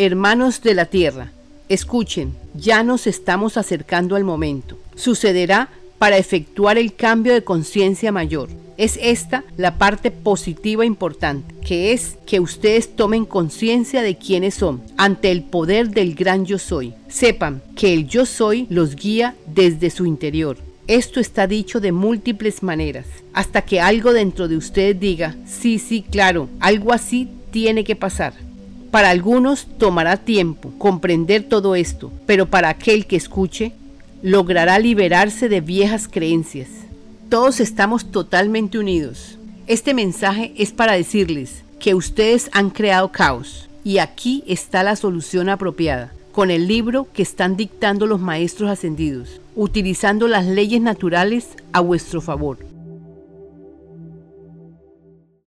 Hermanos de la tierra, escuchen, ya nos estamos acercando al momento. Sucederá para efectuar el cambio de conciencia mayor. Es esta la parte positiva importante, que es que ustedes tomen conciencia de quiénes son ante el poder del gran yo soy. Sepan que el yo soy los guía desde su interior. Esto está dicho de múltiples maneras, hasta que algo dentro de ustedes diga, sí, sí, claro, algo así tiene que pasar. Para algunos tomará tiempo comprender todo esto, pero para aquel que escuche, logrará liberarse de viejas creencias. Todos estamos totalmente unidos. Este mensaje es para decirles que ustedes han creado caos y aquí está la solución apropiada, con el libro que están dictando los maestros ascendidos, utilizando las leyes naturales a vuestro favor.